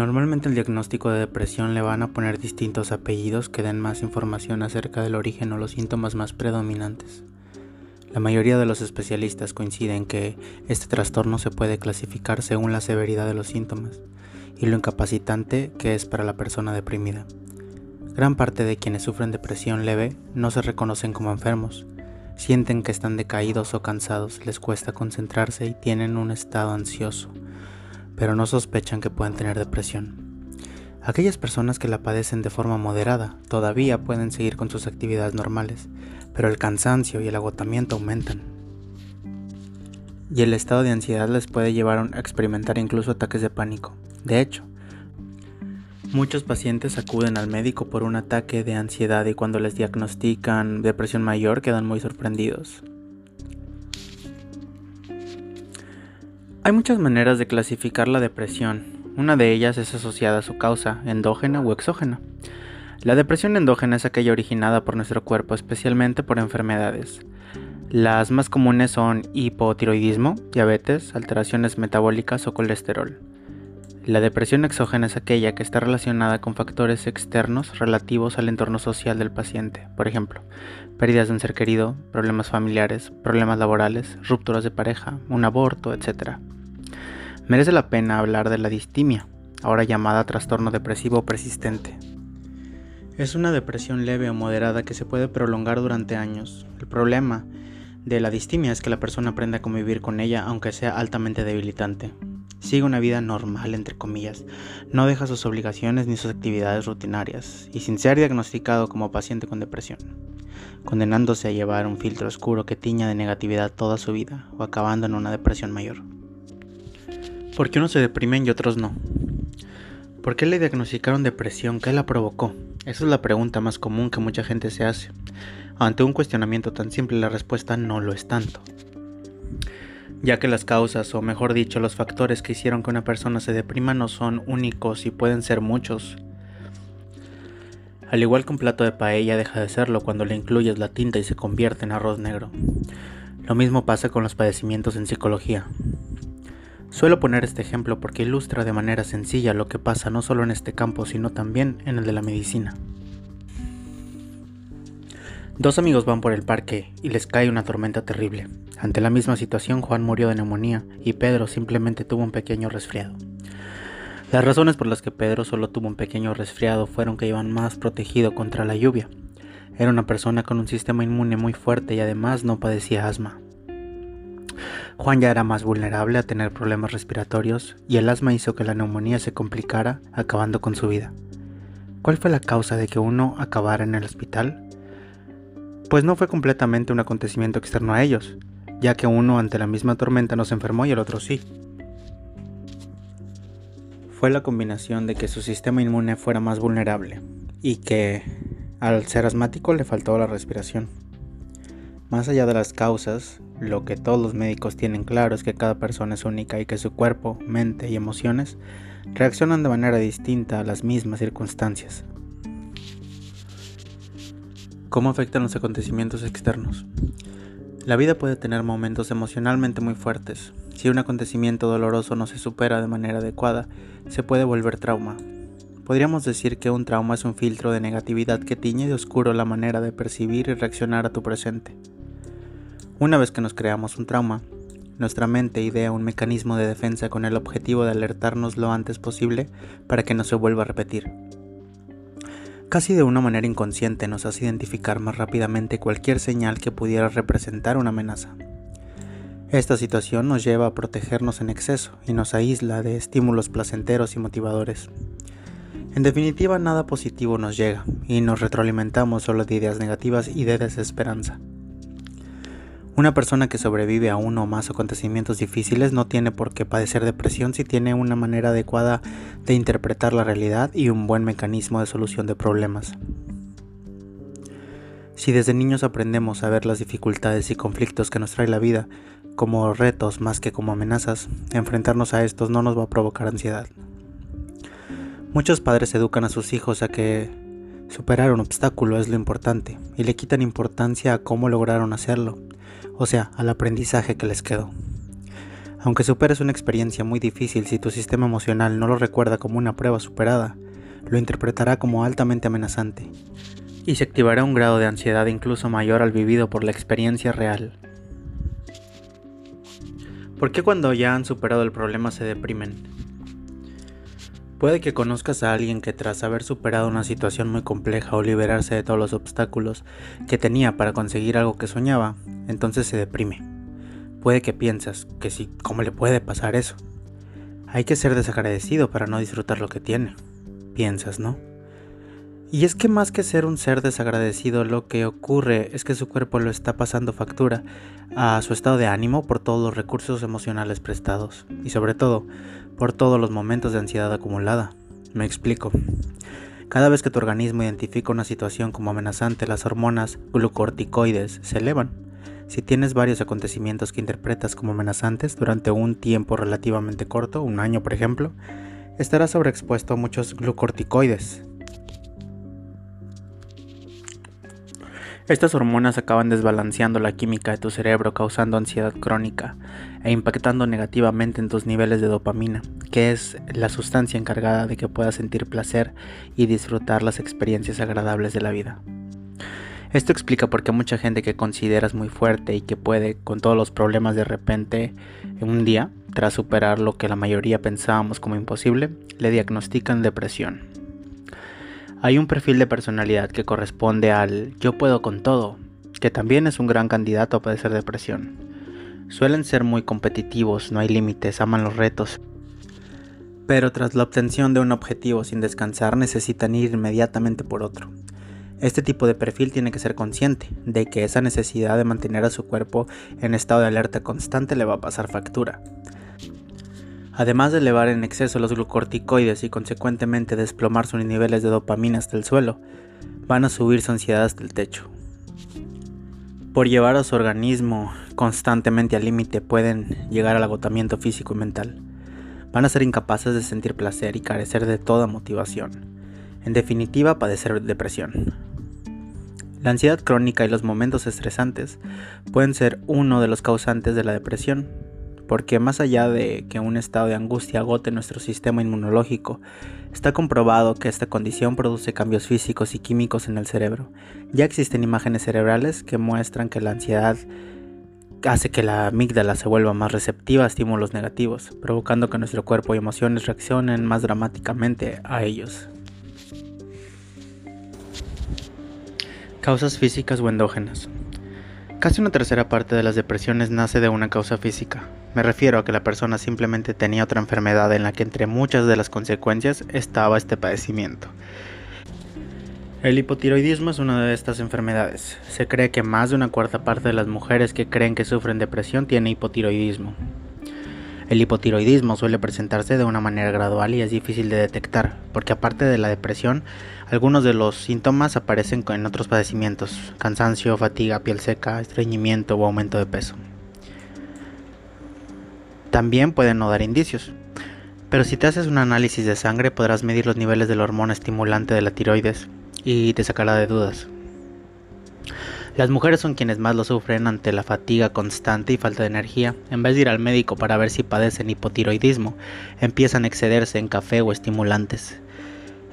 Normalmente el diagnóstico de depresión le van a poner distintos apellidos que den más información acerca del origen o los síntomas más predominantes. La mayoría de los especialistas coinciden que este trastorno se puede clasificar según la severidad de los síntomas y lo incapacitante que es para la persona deprimida. Gran parte de quienes sufren depresión leve no se reconocen como enfermos, sienten que están decaídos o cansados, les cuesta concentrarse y tienen un estado ansioso pero no sospechan que pueden tener depresión. Aquellas personas que la padecen de forma moderada todavía pueden seguir con sus actividades normales, pero el cansancio y el agotamiento aumentan. Y el estado de ansiedad les puede llevar a experimentar incluso ataques de pánico. De hecho, muchos pacientes acuden al médico por un ataque de ansiedad y cuando les diagnostican depresión mayor quedan muy sorprendidos. Hay muchas maneras de clasificar la depresión. Una de ellas es asociada a su causa, endógena o exógena. La depresión endógena es aquella originada por nuestro cuerpo, especialmente por enfermedades. Las más comunes son hipotiroidismo, diabetes, alteraciones metabólicas o colesterol. La depresión exógena es aquella que está relacionada con factores externos relativos al entorno social del paciente, por ejemplo, pérdidas de un ser querido, problemas familiares, problemas laborales, rupturas de pareja, un aborto, etc. Merece la pena hablar de la distimia, ahora llamada trastorno depresivo persistente. Es una depresión leve o moderada que se puede prolongar durante años. El problema de la distimia es que la persona aprende a convivir con ella aunque sea altamente debilitante. Sigue una vida normal, entre comillas, no deja sus obligaciones ni sus actividades rutinarias, y sin ser diagnosticado como paciente con depresión condenándose a llevar un filtro oscuro que tiña de negatividad toda su vida o acabando en una depresión mayor. ¿Por qué unos se deprimen y otros no? ¿Por qué le diagnosticaron depresión? ¿Qué la provocó? Esa es la pregunta más común que mucha gente se hace. Ante un cuestionamiento tan simple la respuesta no lo es tanto. Ya que las causas, o mejor dicho, los factores que hicieron que una persona se deprima no son únicos y pueden ser muchos, al igual que un plato de paella deja de serlo cuando le incluyes la tinta y se convierte en arroz negro. Lo mismo pasa con los padecimientos en psicología. Suelo poner este ejemplo porque ilustra de manera sencilla lo que pasa no solo en este campo, sino también en el de la medicina. Dos amigos van por el parque y les cae una tormenta terrible. Ante la misma situación, Juan murió de neumonía y Pedro simplemente tuvo un pequeño resfriado. Las razones por las que Pedro solo tuvo un pequeño resfriado fueron que iban más protegido contra la lluvia. Era una persona con un sistema inmune muy fuerte y además no padecía asma. Juan ya era más vulnerable a tener problemas respiratorios y el asma hizo que la neumonía se complicara, acabando con su vida. ¿Cuál fue la causa de que uno acabara en el hospital? Pues no fue completamente un acontecimiento externo a ellos, ya que uno ante la misma tormenta no se enfermó y el otro sí fue la combinación de que su sistema inmune fuera más vulnerable y que al ser asmático le faltó la respiración. Más allá de las causas, lo que todos los médicos tienen claro es que cada persona es única y que su cuerpo, mente y emociones reaccionan de manera distinta a las mismas circunstancias. ¿Cómo afectan los acontecimientos externos? La vida puede tener momentos emocionalmente muy fuertes. Si un acontecimiento doloroso no se supera de manera adecuada, se puede volver trauma. Podríamos decir que un trauma es un filtro de negatividad que tiñe de oscuro la manera de percibir y reaccionar a tu presente. Una vez que nos creamos un trauma, nuestra mente idea un mecanismo de defensa con el objetivo de alertarnos lo antes posible para que no se vuelva a repetir. Casi de una manera inconsciente nos hace identificar más rápidamente cualquier señal que pudiera representar una amenaza. Esta situación nos lleva a protegernos en exceso y nos aísla de estímulos placenteros y motivadores. En definitiva, nada positivo nos llega y nos retroalimentamos solo de ideas negativas y de desesperanza. Una persona que sobrevive a uno o más acontecimientos difíciles no tiene por qué padecer depresión si tiene una manera adecuada de interpretar la realidad y un buen mecanismo de solución de problemas. Si desde niños aprendemos a ver las dificultades y conflictos que nos trae la vida como retos más que como amenazas, enfrentarnos a estos no nos va a provocar ansiedad. Muchos padres educan a sus hijos a que Superar un obstáculo es lo importante y le quitan importancia a cómo lograron hacerlo, o sea, al aprendizaje que les quedó. Aunque superes una experiencia muy difícil si tu sistema emocional no lo recuerda como una prueba superada, lo interpretará como altamente amenazante y se activará un grado de ansiedad incluso mayor al vivido por la experiencia real. ¿Por qué cuando ya han superado el problema se deprimen? Puede que conozcas a alguien que tras haber superado una situación muy compleja o liberarse de todos los obstáculos que tenía para conseguir algo que soñaba, entonces se deprime. Puede que piensas que si, ¿cómo le puede pasar eso? Hay que ser desagradecido para no disfrutar lo que tiene. Piensas, ¿no? Y es que más que ser un ser desagradecido, lo que ocurre es que su cuerpo lo está pasando factura a su estado de ánimo por todos los recursos emocionales prestados y sobre todo por todos los momentos de ansiedad acumulada. Me explico. Cada vez que tu organismo identifica una situación como amenazante, las hormonas glucorticoides se elevan si tienes varios acontecimientos que interpretas como amenazantes durante un tiempo relativamente corto, un año por ejemplo, estarás sobreexpuesto a muchos glucorticoides. Estas hormonas acaban desbalanceando la química de tu cerebro, causando ansiedad crónica e impactando negativamente en tus niveles de dopamina, que es la sustancia encargada de que puedas sentir placer y disfrutar las experiencias agradables de la vida. Esto explica por qué mucha gente que consideras muy fuerte y que puede con todos los problemas de repente en un día, tras superar lo que la mayoría pensábamos como imposible, le diagnostican depresión. Hay un perfil de personalidad que corresponde al yo puedo con todo, que también es un gran candidato a padecer depresión. Suelen ser muy competitivos, no hay límites, aman los retos. Pero tras la obtención de un objetivo sin descansar necesitan ir inmediatamente por otro. Este tipo de perfil tiene que ser consciente de que esa necesidad de mantener a su cuerpo en estado de alerta constante le va a pasar factura. Además de elevar en exceso los glucorticoides y consecuentemente desplomar sus niveles de dopamina hasta el suelo, van a subir su ansiedad hasta el techo. Por llevar a su organismo constantemente al límite pueden llegar al agotamiento físico y mental. Van a ser incapaces de sentir placer y carecer de toda motivación. En definitiva, padecer depresión. La ansiedad crónica y los momentos estresantes pueden ser uno de los causantes de la depresión, porque más allá de que un estado de angustia agote nuestro sistema inmunológico, está comprobado que esta condición produce cambios físicos y químicos en el cerebro. Ya existen imágenes cerebrales que muestran que la ansiedad hace que la amígdala se vuelva más receptiva a estímulos negativos, provocando que nuestro cuerpo y emociones reaccionen más dramáticamente a ellos. Causas físicas o endógenas. Casi una tercera parte de las depresiones nace de una causa física. Me refiero a que la persona simplemente tenía otra enfermedad en la que entre muchas de las consecuencias estaba este padecimiento. El hipotiroidismo es una de estas enfermedades. Se cree que más de una cuarta parte de las mujeres que creen que sufren depresión tiene hipotiroidismo. El hipotiroidismo suele presentarse de una manera gradual y es difícil de detectar, porque aparte de la depresión, algunos de los síntomas aparecen en otros padecimientos, cansancio, fatiga, piel seca, estreñimiento o aumento de peso. También pueden no dar indicios, pero si te haces un análisis de sangre podrás medir los niveles de la hormona estimulante de la tiroides y te sacará de dudas. Las mujeres son quienes más lo sufren ante la fatiga constante y falta de energía. En vez de ir al médico para ver si padecen hipotiroidismo, empiezan a excederse en café o estimulantes.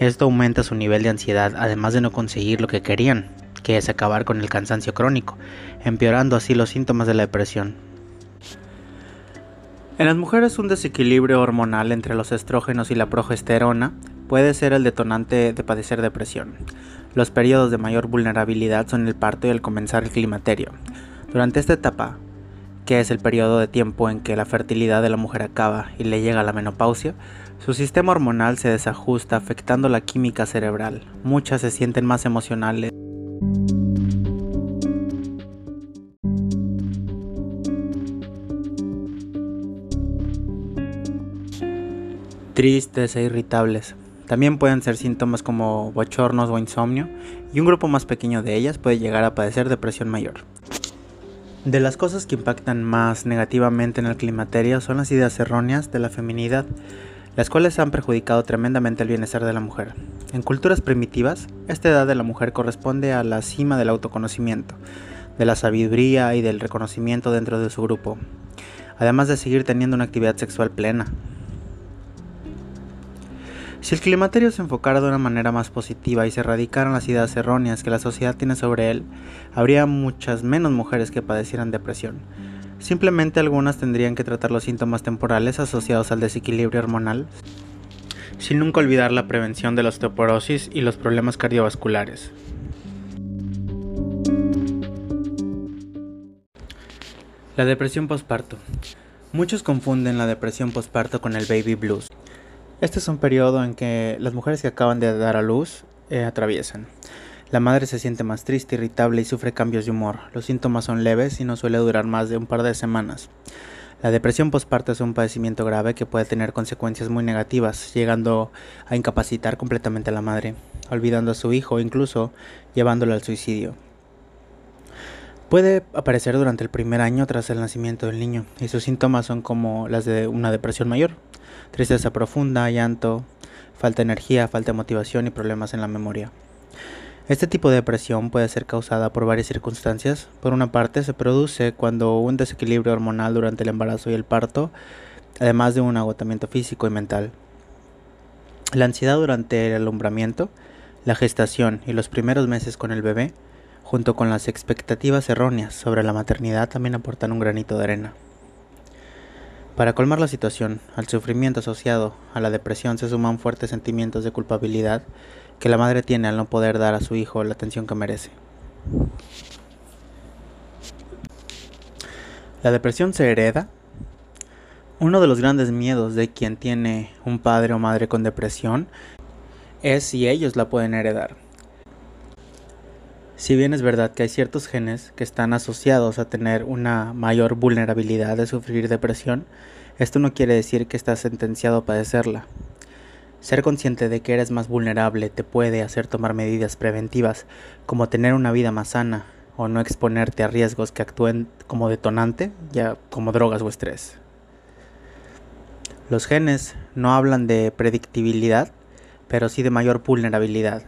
Esto aumenta su nivel de ansiedad, además de no conseguir lo que querían, que es acabar con el cansancio crónico, empeorando así los síntomas de la depresión. En las mujeres un desequilibrio hormonal entre los estrógenos y la progesterona puede ser el detonante de padecer depresión. Los periodos de mayor vulnerabilidad son el parto y el comenzar el climaterio. Durante esta etapa, que es el periodo de tiempo en que la fertilidad de la mujer acaba y le llega la menopausia, su sistema hormonal se desajusta afectando la química cerebral. Muchas se sienten más emocionales. tristes e irritables. También pueden ser síntomas como bochornos o insomnio, y un grupo más pequeño de ellas puede llegar a padecer depresión mayor. De las cosas que impactan más negativamente en el climaterio son las ideas erróneas de la feminidad. las cuales han perjudicado tremendamente el bienestar de la mujer. En culturas primitivas, esta edad de la mujer corresponde a la cima del autoconocimiento, de la sabiduría y del reconocimiento dentro de su grupo, además de seguir teniendo una actividad sexual plena. Si el climaterio se enfocara de una manera más positiva y se erradicaran las ideas erróneas que la sociedad tiene sobre él, habría muchas menos mujeres que padecieran depresión. Simplemente algunas tendrían que tratar los síntomas temporales asociados al desequilibrio hormonal, sin nunca olvidar la prevención de la osteoporosis y los problemas cardiovasculares. La depresión postparto. Muchos confunden la depresión postparto con el baby blues. Este es un periodo en que las mujeres que acaban de dar a luz eh, atraviesan. La madre se siente más triste, irritable y sufre cambios de humor. Los síntomas son leves y no suele durar más de un par de semanas. La depresión postparto es un padecimiento grave que puede tener consecuencias muy negativas, llegando a incapacitar completamente a la madre, olvidando a su hijo, incluso llevándolo al suicidio. Puede aparecer durante el primer año tras el nacimiento del niño y sus síntomas son como las de una depresión mayor, tristeza profunda, llanto, falta de energía, falta de motivación y problemas en la memoria. Este tipo de depresión puede ser causada por varias circunstancias. Por una parte, se produce cuando un desequilibrio hormonal durante el embarazo y el parto, además de un agotamiento físico y mental. La ansiedad durante el alumbramiento, la gestación y los primeros meses con el bebé junto con las expectativas erróneas sobre la maternidad, también aportan un granito de arena. Para colmar la situación, al sufrimiento asociado a la depresión se suman fuertes sentimientos de culpabilidad que la madre tiene al no poder dar a su hijo la atención que merece. ¿La depresión se hereda? Uno de los grandes miedos de quien tiene un padre o madre con depresión es si ellos la pueden heredar. Si bien es verdad que hay ciertos genes que están asociados a tener una mayor vulnerabilidad de sufrir depresión, esto no quiere decir que estás sentenciado a padecerla. Ser consciente de que eres más vulnerable te puede hacer tomar medidas preventivas, como tener una vida más sana o no exponerte a riesgos que actúen como detonante, ya como drogas o estrés. Los genes no hablan de predictibilidad, pero sí de mayor vulnerabilidad.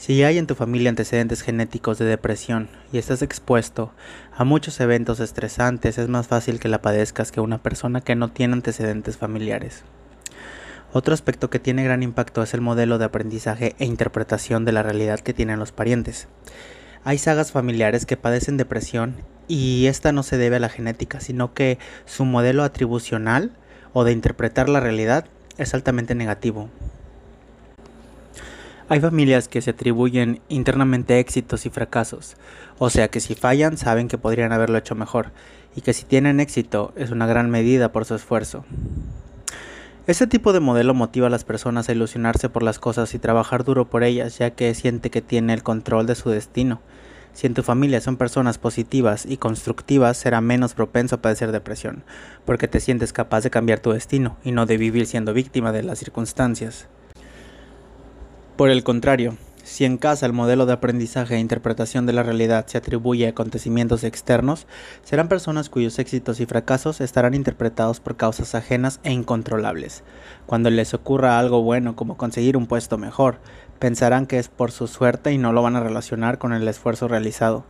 Si hay en tu familia antecedentes genéticos de depresión y estás expuesto a muchos eventos estresantes, es más fácil que la padezcas que una persona que no tiene antecedentes familiares. Otro aspecto que tiene gran impacto es el modelo de aprendizaje e interpretación de la realidad que tienen los parientes. Hay sagas familiares que padecen depresión y esta no se debe a la genética, sino que su modelo atribucional o de interpretar la realidad es altamente negativo. Hay familias que se atribuyen internamente éxitos y fracasos, o sea que si fallan saben que podrían haberlo hecho mejor, y que si tienen éxito es una gran medida por su esfuerzo. Este tipo de modelo motiva a las personas a ilusionarse por las cosas y trabajar duro por ellas, ya que siente que tiene el control de su destino. Si en tu familia son personas positivas y constructivas, será menos propenso a padecer depresión, porque te sientes capaz de cambiar tu destino y no de vivir siendo víctima de las circunstancias. Por el contrario, si en casa el modelo de aprendizaje e interpretación de la realidad se atribuye a acontecimientos externos, serán personas cuyos éxitos y fracasos estarán interpretados por causas ajenas e incontrolables. Cuando les ocurra algo bueno como conseguir un puesto mejor, pensarán que es por su suerte y no lo van a relacionar con el esfuerzo realizado.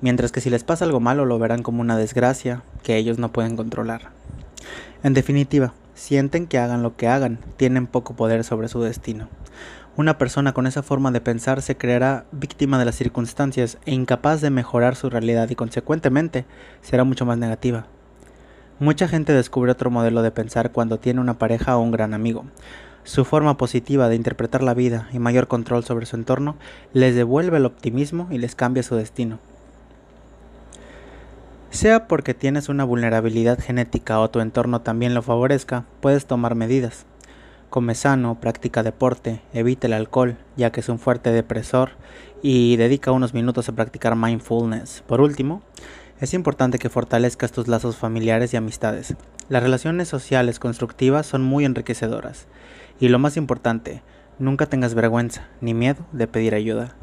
Mientras que si les pasa algo malo lo verán como una desgracia que ellos no pueden controlar. En definitiva, sienten que hagan lo que hagan, tienen poco poder sobre su destino. Una persona con esa forma de pensar se creerá víctima de las circunstancias e incapaz de mejorar su realidad y consecuentemente será mucho más negativa. Mucha gente descubre otro modelo de pensar cuando tiene una pareja o un gran amigo. Su forma positiva de interpretar la vida y mayor control sobre su entorno les devuelve el optimismo y les cambia su destino. Sea porque tienes una vulnerabilidad genética o tu entorno también lo favorezca, puedes tomar medidas. Come sano, practica deporte, evita el alcohol, ya que es un fuerte depresor, y dedica unos minutos a practicar mindfulness. Por último, es importante que fortalezcas tus lazos familiares y amistades. Las relaciones sociales constructivas son muy enriquecedoras. Y lo más importante, nunca tengas vergüenza ni miedo de pedir ayuda.